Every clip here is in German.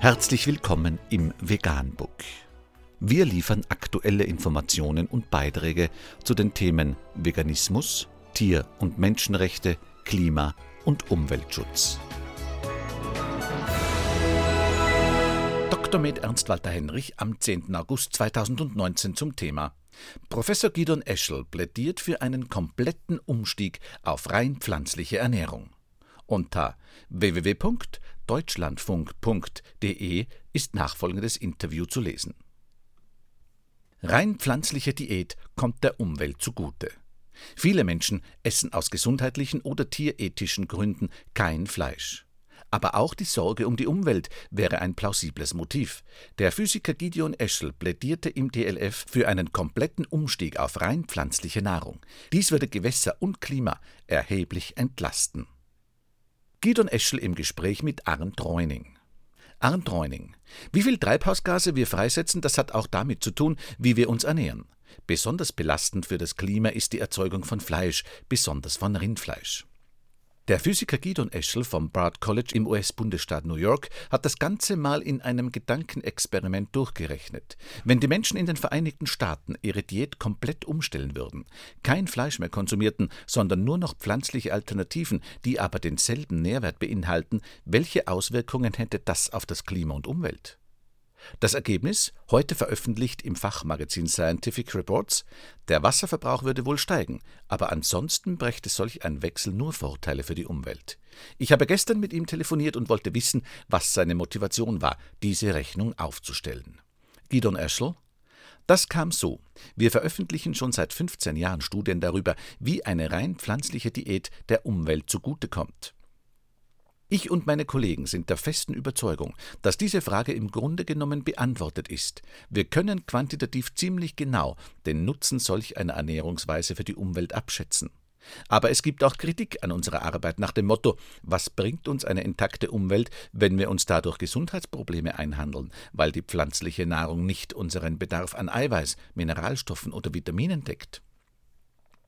Herzlich willkommen im Veganbook. Wir liefern aktuelle Informationen und Beiträge zu den Themen Veganismus, Tier- und Menschenrechte, Klima- und Umweltschutz. Dr. Med Ernst Walter Henrich am 10. August 2019 zum Thema Professor Gidon Eschel plädiert für einen kompletten Umstieg auf rein pflanzliche Ernährung. Unter www.deutschlandfunk.de ist nachfolgendes Interview zu lesen. Rein pflanzliche Diät kommt der Umwelt zugute. Viele Menschen essen aus gesundheitlichen oder tierethischen Gründen kein Fleisch. Aber auch die Sorge um die Umwelt wäre ein plausibles Motiv. Der Physiker Gideon Eschel plädierte im DLF für einen kompletten Umstieg auf rein pflanzliche Nahrung. Dies würde Gewässer und Klima erheblich entlasten. Gideon Eschel im Gespräch mit Arndt Reuning. Arndt Reuning. Wie viel Treibhausgase wir freisetzen, das hat auch damit zu tun, wie wir uns ernähren. Besonders belastend für das Klima ist die Erzeugung von Fleisch, besonders von Rindfleisch. Der Physiker Gidon Eschel vom Bard College im US-Bundesstaat New York hat das Ganze mal in einem Gedankenexperiment durchgerechnet. Wenn die Menschen in den Vereinigten Staaten ihre Diät komplett umstellen würden, kein Fleisch mehr konsumierten, sondern nur noch pflanzliche Alternativen, die aber denselben Nährwert beinhalten, welche Auswirkungen hätte das auf das Klima und Umwelt? Das Ergebnis, heute veröffentlicht im Fachmagazin Scientific Reports, der Wasserverbrauch würde wohl steigen, aber ansonsten brächte solch ein Wechsel nur Vorteile für die Umwelt. Ich habe gestern mit ihm telefoniert und wollte wissen, was seine Motivation war, diese Rechnung aufzustellen. Gidon Eschel das kam so. Wir veröffentlichen schon seit 15 Jahren Studien darüber, wie eine rein pflanzliche Diät der Umwelt zugutekommt. Ich und meine Kollegen sind der festen Überzeugung, dass diese Frage im Grunde genommen beantwortet ist. Wir können quantitativ ziemlich genau den Nutzen solch einer Ernährungsweise für die Umwelt abschätzen. Aber es gibt auch Kritik an unserer Arbeit nach dem Motto, was bringt uns eine intakte Umwelt, wenn wir uns dadurch Gesundheitsprobleme einhandeln, weil die pflanzliche Nahrung nicht unseren Bedarf an Eiweiß, Mineralstoffen oder Vitaminen deckt.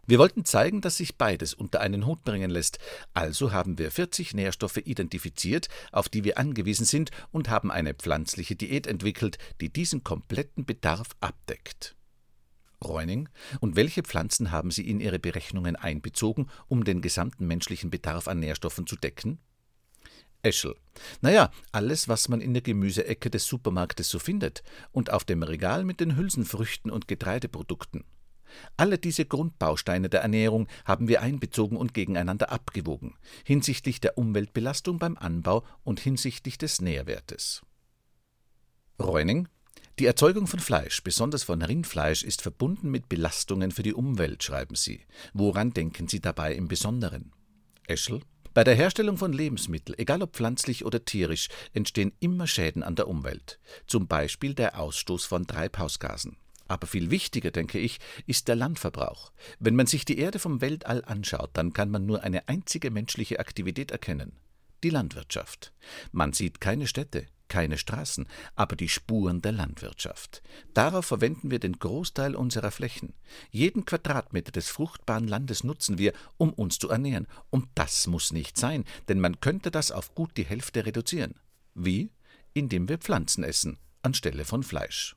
Wir wollten zeigen, dass sich beides unter einen Hut bringen lässt, also haben wir 40 Nährstoffe identifiziert, auf die wir angewiesen sind, und haben eine pflanzliche Diät entwickelt, die diesen kompletten Bedarf abdeckt. Reuning, und welche Pflanzen haben Sie in Ihre Berechnungen einbezogen, um den gesamten menschlichen Bedarf an Nährstoffen zu decken? Eschel. Naja, alles, was man in der Gemüseecke des Supermarktes so findet und auf dem Regal mit den Hülsenfrüchten und Getreideprodukten. Alle diese Grundbausteine der Ernährung haben wir einbezogen und gegeneinander abgewogen, hinsichtlich der Umweltbelastung beim Anbau und hinsichtlich des Nährwertes. Reuning die Erzeugung von Fleisch, besonders von Rindfleisch, ist verbunden mit Belastungen für die Umwelt, schreiben Sie. Woran denken Sie dabei im Besonderen? Eschel bei der Herstellung von Lebensmitteln, egal ob pflanzlich oder tierisch, entstehen immer Schäden an der Umwelt, zum Beispiel der Ausstoß von Treibhausgasen. Aber viel wichtiger, denke ich, ist der Landverbrauch. Wenn man sich die Erde vom Weltall anschaut, dann kann man nur eine einzige menschliche Aktivität erkennen die Landwirtschaft. Man sieht keine Städte, keine Straßen, aber die Spuren der Landwirtschaft. Darauf verwenden wir den Großteil unserer Flächen. Jeden Quadratmeter des fruchtbaren Landes nutzen wir, um uns zu ernähren. Und das muss nicht sein, denn man könnte das auf gut die Hälfte reduzieren. Wie? Indem wir Pflanzen essen, anstelle von Fleisch.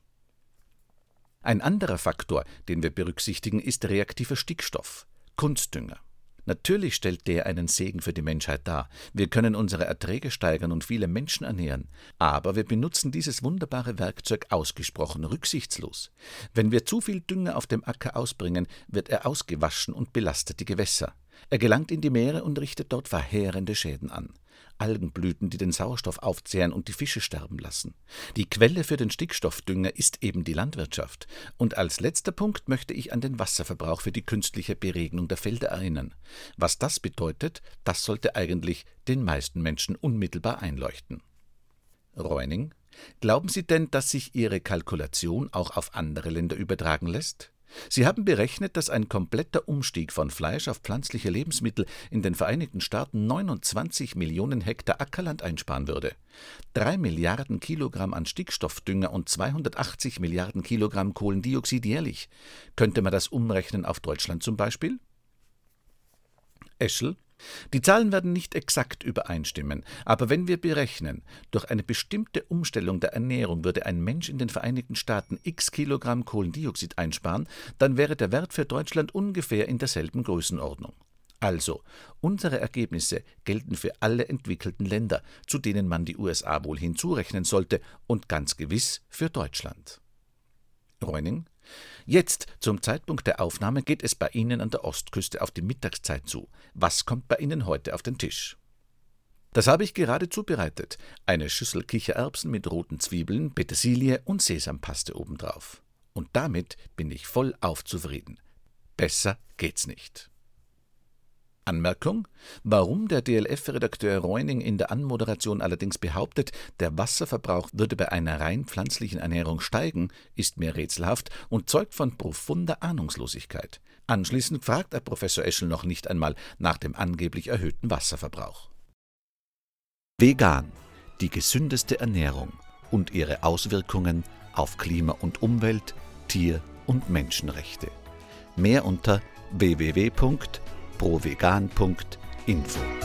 Ein anderer Faktor, den wir berücksichtigen, ist reaktiver Stickstoff, Kunstdünger. Natürlich stellt der einen Segen für die Menschheit dar. Wir können unsere Erträge steigern und viele Menschen ernähren. Aber wir benutzen dieses wunderbare Werkzeug ausgesprochen rücksichtslos. Wenn wir zu viel Dünger auf dem Acker ausbringen, wird er ausgewaschen und belastet die Gewässer. Er gelangt in die Meere und richtet dort verheerende Schäden an. Algenblüten, die den Sauerstoff aufzehren und die Fische sterben lassen. Die Quelle für den Stickstoffdünger ist eben die Landwirtschaft. Und als letzter Punkt möchte ich an den Wasserverbrauch für die künstliche Beregnung der Felder erinnern. Was das bedeutet, das sollte eigentlich den meisten Menschen unmittelbar einleuchten. Reuning, glauben Sie denn, dass sich Ihre Kalkulation auch auf andere Länder übertragen lässt? Sie haben berechnet, dass ein kompletter Umstieg von Fleisch auf pflanzliche Lebensmittel in den Vereinigten Staaten 29 Millionen Hektar Ackerland einsparen würde. Drei Milliarden Kilogramm an Stickstoffdünger und 280 Milliarden Kilogramm Kohlendioxid jährlich. Könnte man das umrechnen auf Deutschland zum Beispiel? Eschel Die Zahlen werden nicht exakt übereinstimmen, aber wenn wir berechnen, durch eine bestimmte Umstellung der Ernährung würde ein Mensch in den Vereinigten Staaten x Kilogramm Kohlendioxid einsparen, dann wäre der Wert für Deutschland ungefähr in derselben Größenordnung. Also, unsere Ergebnisse gelten für alle entwickelten Länder, zu denen man die USA wohl hinzurechnen sollte, und ganz gewiss für Deutschland. Reuning Jetzt, zum Zeitpunkt der Aufnahme, geht es bei Ihnen an der Ostküste auf die Mittagszeit zu. Was kommt bei Ihnen heute auf den Tisch? Das habe ich gerade zubereitet. Eine Schüssel Kichererbsen mit roten Zwiebeln, Petersilie und Sesampaste obendrauf. Und damit bin ich voll aufzufrieden. Besser geht's nicht. Anmerkung: Warum der DLF-Redakteur Reuning in der Anmoderation allerdings behauptet, der Wasserverbrauch würde bei einer rein pflanzlichen Ernährung steigen, ist mir rätselhaft und zeugt von profunder Ahnungslosigkeit. Anschließend fragt der Professor Eschel noch nicht einmal nach dem angeblich erhöhten Wasserverbrauch. Vegan, die gesündeste Ernährung und ihre Auswirkungen auf Klima und Umwelt, Tier- und Menschenrechte. Mehr unter www provegan.info.